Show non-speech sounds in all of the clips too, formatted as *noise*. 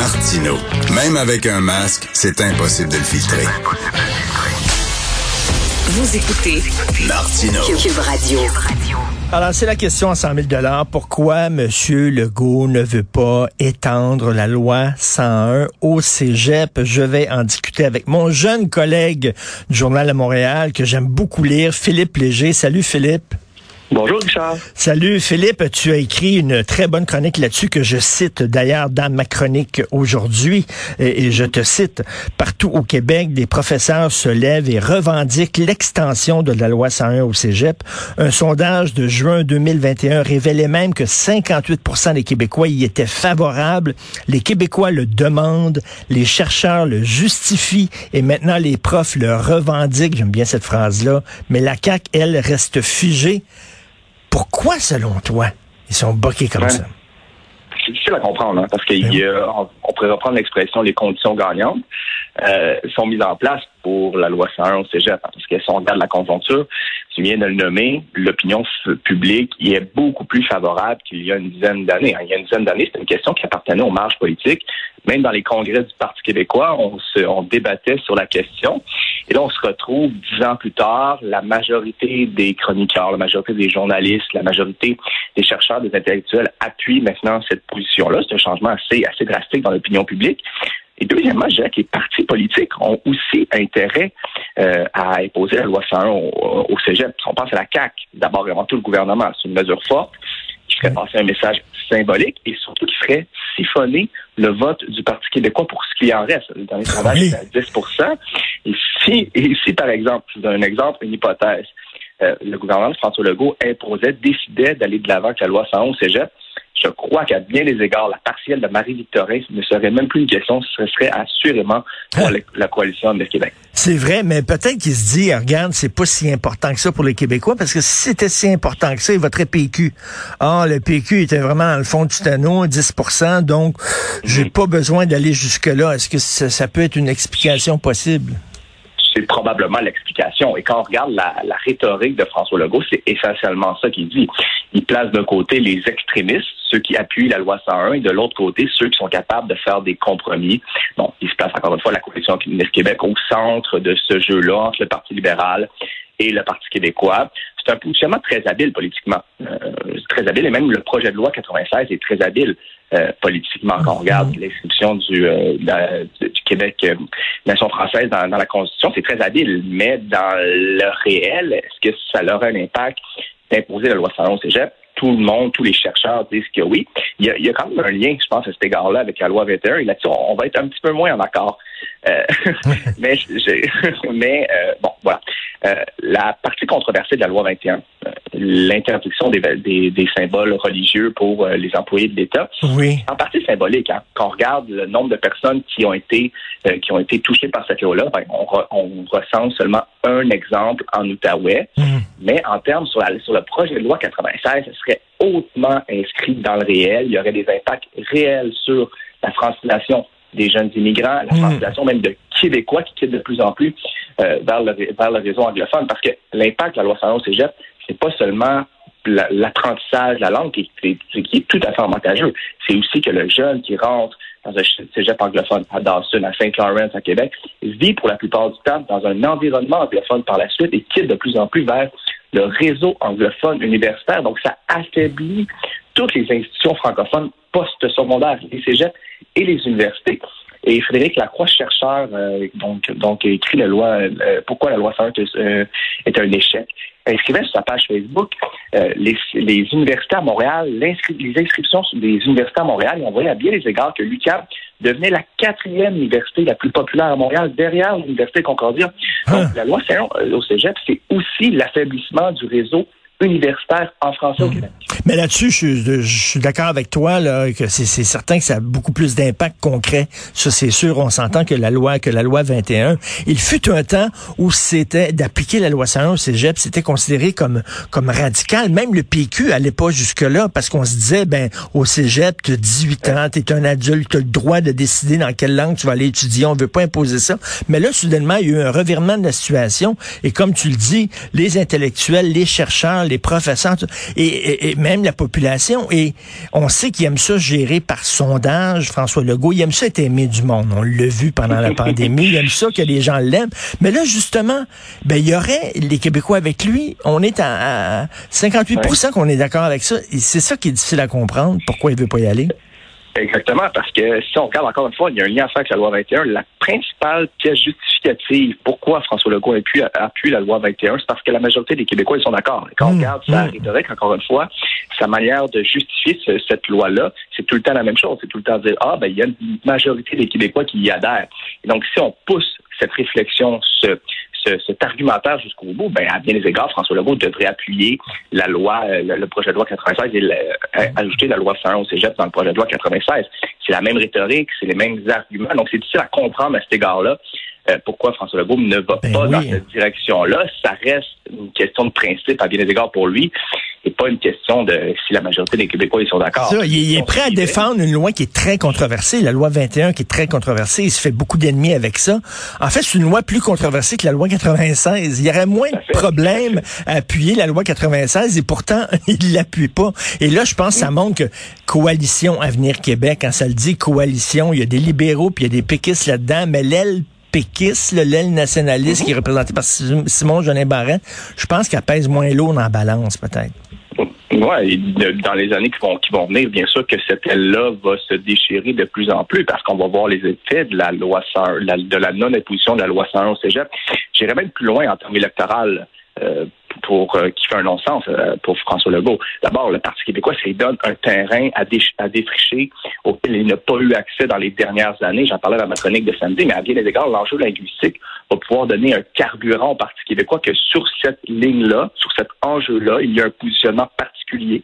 Martino. Même avec un masque, c'est impossible de le filtrer. Vous écoutez Martino. Cube Radio. Alors, c'est la question à 100 000 Pourquoi M. Legault ne veut pas étendre la loi 101 au cégep? Je vais en discuter avec mon jeune collègue du Journal de Montréal que j'aime beaucoup lire, Philippe Léger. Salut, Philippe. Bonjour Richard. Salut Philippe, tu as écrit une très bonne chronique là-dessus que je cite d'ailleurs dans ma chronique aujourd'hui et, je te cite partout au Québec des professeurs se lèvent et revendiquent l'extension de la loi 101 au Cégep. Un sondage de juin 2021 révélait même que 58% des Québécois y étaient favorables. Les Québécois le demandent, les chercheurs le justifient et maintenant les profs le revendiquent. J'aime bien cette phrase-là, mais la CAQ elle reste figée. Pourquoi, selon toi, ils sont boqués comme ça? C'est difficile à comprendre, hein, parce qu'on ben pourrait reprendre l'expression les conditions gagnantes euh, sont mises en place pour la loi 101 au cégep, hein, parce que si on regarde la conjoncture, tu viens de le nommer, l'opinion publique y est beaucoup plus favorable qu'il y a une dizaine d'années. Hein. Il y a une dizaine d'années, c'était une question qui appartenait aux marges politiques. Même dans les congrès du Parti québécois, on, se, on débattait sur la question. Et là, on se retrouve dix ans plus tard, la majorité des chroniqueurs, la majorité des journalistes, la majorité des chercheurs, des intellectuels appuient maintenant cette position-là. C'est un changement assez, assez drastique dans l'opinion publique. Et deuxièmement, je dirais que les partis politiques ont aussi intérêt euh, à imposer la loi 101 au, au cégep. On pense à la CAQ, d'abord et avant tout le gouvernement. C'est une mesure forte qui ferait passer un message symbolique et surtout qui ferait siphonner le vote du Parti québécois pour ce qui en reste. Le dernier sondage, c'est à 10 et si, et si, par exemple, je vous donne un exemple, une hypothèse, euh, le gouvernement de François Legault imposait, décidait d'aller de l'avant avec la loi 111 cégep, je crois qu'à bien des égards, la partielle de Marie-Victorin ne serait même plus une question, ce serait assurément pour hein? la coalition de Québec. C'est vrai, mais peut-être qu'il se dit, regarde, c'est pas si important que ça pour les Québécois, parce que si c'était si important que ça, il voterait PQ. Ah, le PQ était vraiment dans le fond du tonneau, 10 donc j'ai mm-hmm. pas besoin d'aller jusque-là. Est-ce que ça peut être une explication possible? C'est probablement l'explication. Et quand on regarde la, rhétorique de François Legault, c'est essentiellement ça qu'il dit. Il place d'un côté les extrémistes, ceux qui appuient la loi 101, et de l'autre côté, ceux qui sont capables de faire des compromis. Bon, il se place encore une fois la coalition Québec au centre de ce jeu-là entre le Parti libéral et le Parti québécois. C'est un positionnement très habile politiquement. Euh, très habile, et même le projet de loi 96 est très habile. Euh, politiquement quand on regarde mhm. l'inscription du, euh, du Québec euh, nation française dans, la Constitution, c'est très habile, mais dans le réel, est-ce que ça aura un impact d'imposer la loi 111 au Cégep? Tout le monde, tous les chercheurs disent que oui. Il y a, il y a quand même un lien, je pense, à cet égard-là avec la loi 21. Et là-dessus, on va être un petit peu moins en accord. Euh, *laughs* mais *laughs* mais euh, bon, voilà. Euh, la partie controversée de la loi 21, l'interdiction des, des, symboles religieux pour les employés de l'État, oui. en partie symbolique. Hein. Quand on regarde le nombre de personnes qui ont été qui ont été touchées par cette loi-là, ben, on, on, recense seulement un exemple en Outaouais. Mm. Mais en termes sur, la, sur le projet de loi 96, ce serait hautement inscrit dans le réel. Il y aurait des impacts réels sur la francisation des jeunes immigrants, la mmh. même de Québécois qui quittent de plus en plus euh, vers, le, vers le réseau anglophone. Parce que l'impact de la loi 111 cégep, c'est pas seulement l'apprentissage de la langue qui, est tout à fait avantageux. C'est aussi que le jeune qui rentre dans un cégep anglophone à Dawson, à Saint Lawrence, à Québec, vit pour la plupart du temps dans un environnement anglophone par la suite et quitte de plus en plus vers le réseau anglophone universitaire. Donc, ça affaiblit toutes les institutions francophones post-secondaires, les cégeps et les universités. Et Frédéric Lacroix, chercheur, euh, donc, donc écrit la loi euh, Pourquoi la loi 101 euh, est un échec, inscrivait sur sa page Facebook les, les, universités à Montréal, les inscriptions des universités à Montréal, et on voyait à bien les égards que l'UQAM devenait la quatrième université la plus populaire à Montréal, derrière l'université Concordia. Donc, ah. la loi 101 au Cégep, c'est aussi l'affaiblissement du réseau universitaire en français au. Québec. Mais là-dessus, je, suis d'accord avec toi là, que c'est certain que ça a beaucoup plus d'impact concret. Ça, c'est sûr. On s'entend que la loi que la loi 21. Il fut un temps où c'était d'appliquer la loi 101 au Cégep, c'était considéré comme comme radical. Même le PQ allait pas jusque là parce qu'on se disait ben au Cégep, tu as 18 ans, tu es un adulte, tu as le droit de décider dans quelle langue tu vas aller étudier. On veut pas imposer ça. Mais là, soudainement, il y a eu un revirement de la situation. Et comme tu le dis, les intellectuels, les chercheurs, les professeurs et, même la population. Et on sait qu'il aime ça gérer par sondage. François Legault, il aime ça être aimé du monde. On l'a vu pendant la pandémie. Il aime ça que les gens l'aiment. Mais là, justement, ben il y aurait les Québécois avec lui. On est à, 58% qu'on est d'accord avec ça. Et c'est ça qui est difficile à comprendre. Pourquoi il veut pas y aller? Exactement, parce que si on regarde encore une fois, il y a un lien à faire avec la loi 21. La principale pièce justificative pourquoi François Legault appuie, appuie la loi 21, c'est parce que la majorité des Québécois ils sont d'accord. Quand on mmh, regarde sa mmh. rhétorique, encore une fois, sa manière de justifier cette loi-là, c'est tout le temps la même chose. C'est tout le temps dire ah ben il y a une majorité des Québécois qui y adhèrent. Et donc si on pousse cette réflexion, ce, cet argumentaire jusqu'au bout, ben, à bien des égards, François Legault devrait appuyer la loi, euh, le, projet de loi 96 et euh, ajouter la loi 101 au cégep dans le projet de loi 96. C'est la même rhétorique, c'est les mêmes arguments. Donc, c'est difficile à comprendre à cet égard-là. Euh, pourquoi François Legault ne va ben pas dans cette direction-là. Ça reste une question de principe à bien des égards pour lui et pas une question de si la majorité des Québécois ils sont d'accord. Il, est prêt à défendre une loi qui est très controversée, la loi 21 qui est très controversée. Il se fait beaucoup d'ennemis avec ça. En fait, c'est une loi plus controversée que la loi 96. Il y aurait moins de problèmes à appuyer la loi 96 et pourtant, *laughs* il l'appuie pas. Et là, je pense que ça montre que Coalition Avenir Québec, quand ça le dit coalition, il y a des libéraux puis il y a des péquistes là-dedans, mais l'aile péquiste, l'aile nationaliste qui est représentée par Simon Jolin Barret, je pense qu'elle pèse moins lourd dans la balance, peut-être. Oui, dans les années qui vont, qui vont venir, bien sûr que cette aile-là va se déchirer de plus en plus parce qu'on va voir les effets de la loi de la non-imposition de la loi 101 au cégep. J'irais même plus loin en termes électoraux. Euh, pour euh, qui fait un non-sens euh, pour François Legault. D'abord, le Parti québécois, lui donne un terrain à, défricher auquel il n'a pas eu accès dans les dernières années. J'en parlais dans ma chronique de samedi, mais à bien des égards, l'enjeu linguistique va pouvoir donner un carburant au Parti québécois que sur cette ligne-là, sur cet enjeu-là, il y a un positionnement particulier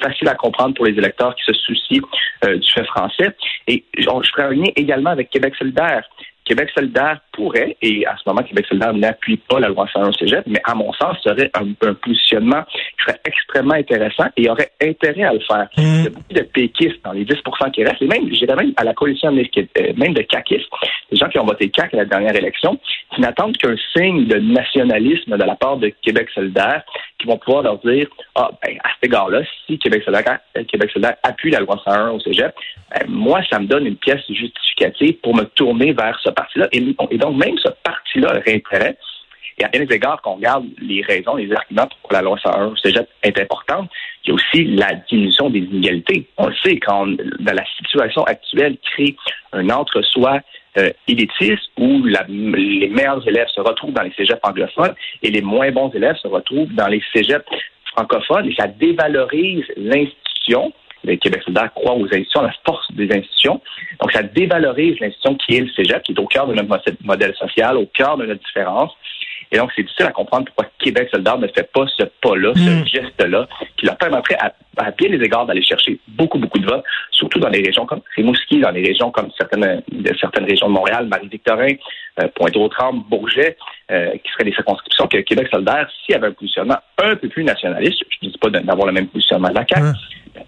facile à comprendre pour les électeurs qui se soucient du fait français. Et je ferai un lien également avec Québec solidaire. Québec solidaire pourrait, et à ce moment, Québec solidaire n'appuie pas la loi 101 cégep, mais à mon sens, serait un, positionnement qui serait extrêmement intéressant et aurait intérêt à le faire. Mmh. Il y a beaucoup de péquistes dans les 10% qui restent, et même, j'irais même à la coalition euh, même de caquistes, les gens qui ont voté CAC à la dernière élection, qui n'attendent qu'un signe de nationalisme de la part de Québec solidaire, qui vont pouvoir leur dire, ah, ben, à cet égard-là, si Québec solidaire, Québec solidaire appuie la loi 101 au cégep, ben, moi, ça me donne une pièce justificative pour me tourner vers ce parti-là. Et, donc, même ce parti-là aurait intérêt. Et à bien des égards, qu'on regarde les raisons, les arguments pour la loi 101 au cégep est importante, il y a aussi la diminution des inégalités. On le sait, quand dans la situation actuelle crée un entre-soi euh, élitiste où les meilleurs élèves se retrouvent dans les cégeps anglophones et les moins bons élèves se retrouvent dans les cégeps francophones et ça dévalorise l'institution le Québec solidaire croit aux institutions, à la force des institutions. Donc, ça dévalorise l'institution qui est le cégep, qui est au cœur de notre modèle social, au cœur de notre différence. Et donc, c'est difficile à comprendre pourquoi Québec solidaire ne fait pas ce pas-là, ce hmm. geste-là, qui leur permettrait à, à bien les égards d'aller chercher beaucoup, beaucoup de votes, surtout dans des régions comme Rimouski, dans des régions comme certaines, certaines régions de Montréal, Marie-Victorin, euh, Pointe-aux-Trembles, Bourget, euh, qui seraient des circonscriptions que Québec solidaire, s'il y avait un positionnement un peu plus nationaliste, je ne dis pas d'avoir le même positionnement de la CAQ, hmm.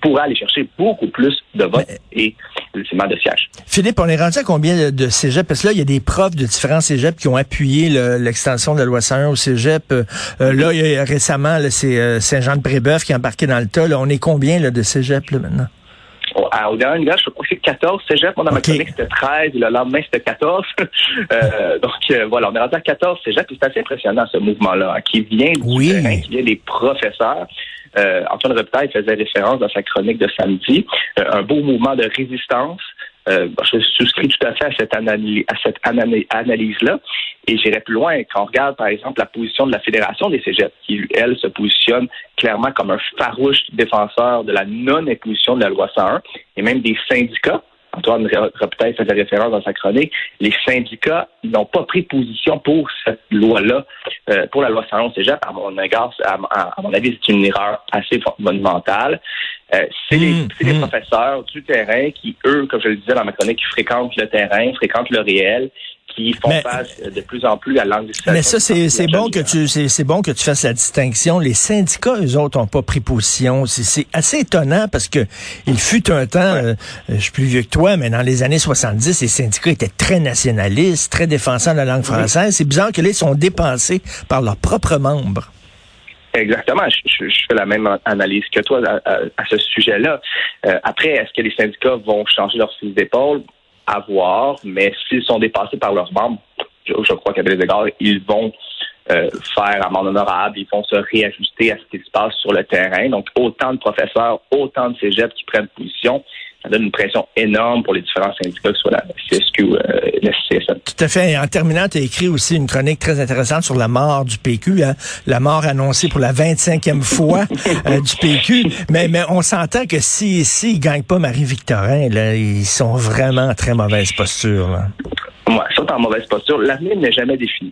Pourrait aller chercher beaucoup plus de votes et ultimement de sièges. Philippe, on est rendu à combien de cégeps? Parce que là, il y a des profs de différents cégeps qui ont appuyé l'extension de la loi 101 au cégep. Euh, là, il y a, récemment, c'est Saint-Jean-de-Brébeuf qui a embarqué dans le tas. Là, on est combien là, de cégep là, maintenant? Au, dernier niveau, je crois que c'est 14 cégep. Moi, dans ma c'était 13 et le lendemain, c'était 14. *laughs* euh, donc, euh, voilà, on est rendu à 14 cégep. C'est assez impressionnant, ce mouvement-là, hein, qui vient du oui. terrain, qui vient des professeurs. Euh, Antoine Reptaille faisait référence dans sa chronique de samedi. Euh, un beau mouvement de résistance euh, je souscris tout à fait à cette, analyse, à cette analyse-là. Et j'irai plus loin. Quand on regarde, par exemple, la position de la Fédération des cégeps, qui, elle, se positionne clairement comme un farouche défenseur de la non-imposition de la loi 101, et même des syndicats, Antoine peut-être faisait référence dans sa chronique, les syndicats n'ont pas pris position pour cette loi-là, euh, pour la loi 111 cégep. À mon égard, à, mon avis, c'est une erreur assez monumentale. Euh, c'est les, mmh, les, mmh. professeurs du terrain qui, eux, comme je le disais dans ma chronique, qui fréquentent le terrain, fréquentent le réel, qui font face de plus en plus à l'anglicisation. Mais ça, c'est bon que tu c'est bon que tu fasses la distinction. Les syndicats, eux autres, n'ont pas pris position. C'est assez étonnant parce que il fut un temps, euh, je suis plus vieux que toi, mais dans les années 70, les syndicats étaient très nationalistes, très défenseurs de la langue française. C'est bizarre que là, ils sont dépensés par leurs propres membres. Exactement. Je, fais la même analyse que toi à, ce sujet-là. Euh, après, est-ce que les syndicats vont changer leur fusil d'épaule? À voir, mais s'ils sont dépassés par leurs membres, je, crois qu'à des égards, ils vont euh, faire amende honorable, ils vont se réajuster à ce qui se passe sur le terrain. Donc, autant de professeurs, autant de cégeps qui prennent position, ça donne une pression énorme pour les différents syndicats, que ce soit la CSQ ou euh, la CSN. Tout à fait. Et en terminant, tu as écrit aussi une chronique très intéressante sur la mort du PQ, hein. la mort annoncée pour la 25e *laughs* fois euh, du PQ. Mais, mais on s'entend que si s'ils ne gagnent pas Marie-Victorin, là, ils sont vraiment en très mauvaise posture. Là. Ouais, ils sont en mauvaise posture. L'avenir n'est jamais défini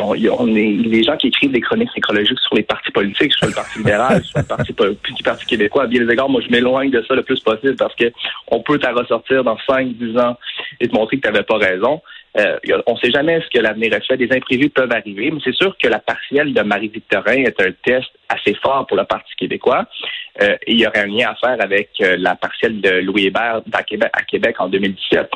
on, est, les gens qui écrivent des chroniques écologiques sur les partis politiques, sur le Parti libéral, *laughs* sur le Parti, du Parti québécois, à bien des égards, moi, je m'éloigne de ça le plus possible parce que on peut t'en ressortir dans 5, 10 ans et te montrer que tu n'avais pas raison. Euh, on ne sait jamais ce que l'avenir est fait. Des imprévus peuvent arriver, mais c'est sûr que la partielle de Marie-Victorin est un test assez fort pour le Parti québécois. Euh, il y aurait un lien à faire avec euh, la partielle de Louis Hébert à Québec, à Québec en 2017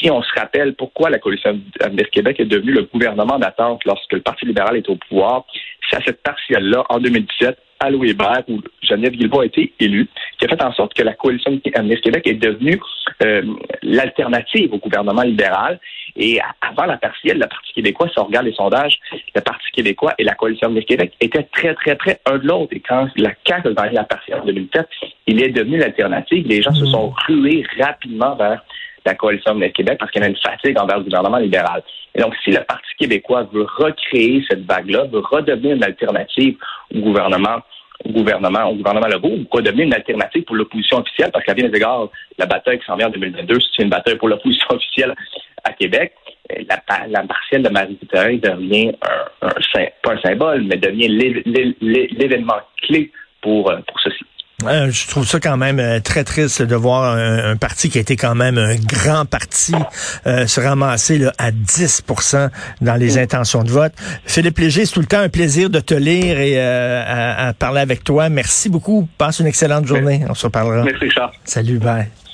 si on se rappelle pourquoi la coalition Avenir Québec est devenue le gouvernement d'attente lorsque le Parti libéral est au pouvoir, c'est à cette partielle-là, en 2017, à Louis Hébert, où Geneviève Guilbault a été élue, qui a fait en sorte que la coalition Avenir Québec est devenue euh, l'alternative au gouvernement libéral. Et avant la partielle, le Parti québécois, si on regarde les sondages, le Parti québécois et la coalition Avenir Québec étaient très, très près un de l'autre. Et quand la CAQ a gagné la partielle en 2007, il est devenu l'alternative. Les gens se mmh. sont rués rapidement vers la coalition de Québec parce qu'il y a une fatigue envers le gouvernement libéral. Et donc, si le Parti québécois veut recréer cette vague-là, veut redevenir une alternative au gouvernement, au gouvernement, au gouvernement Legault, ou redevenir une alternative pour l'opposition officielle, parce qu'à bien des égards, la bataille qui s'en vient en 2022, c'est une bataille pour l'opposition *laughs* officielle à Québec. La, la partielle de Marie-Victorin devient un, un, pas un symbole, mais devient l'événement clé pour, pour ceci. Je trouve ça quand même euh, très triste de voir un, parti qui a été quand même un grand parti euh, se ramasser là, à 10% dans les intentions de vote. Philippe Léger, c'est tout le temps un plaisir de te lire et euh, à, à, parler avec toi. Merci beaucoup. Passe une excellente journée. On se reparlera. Merci, Charles. Salut, bye.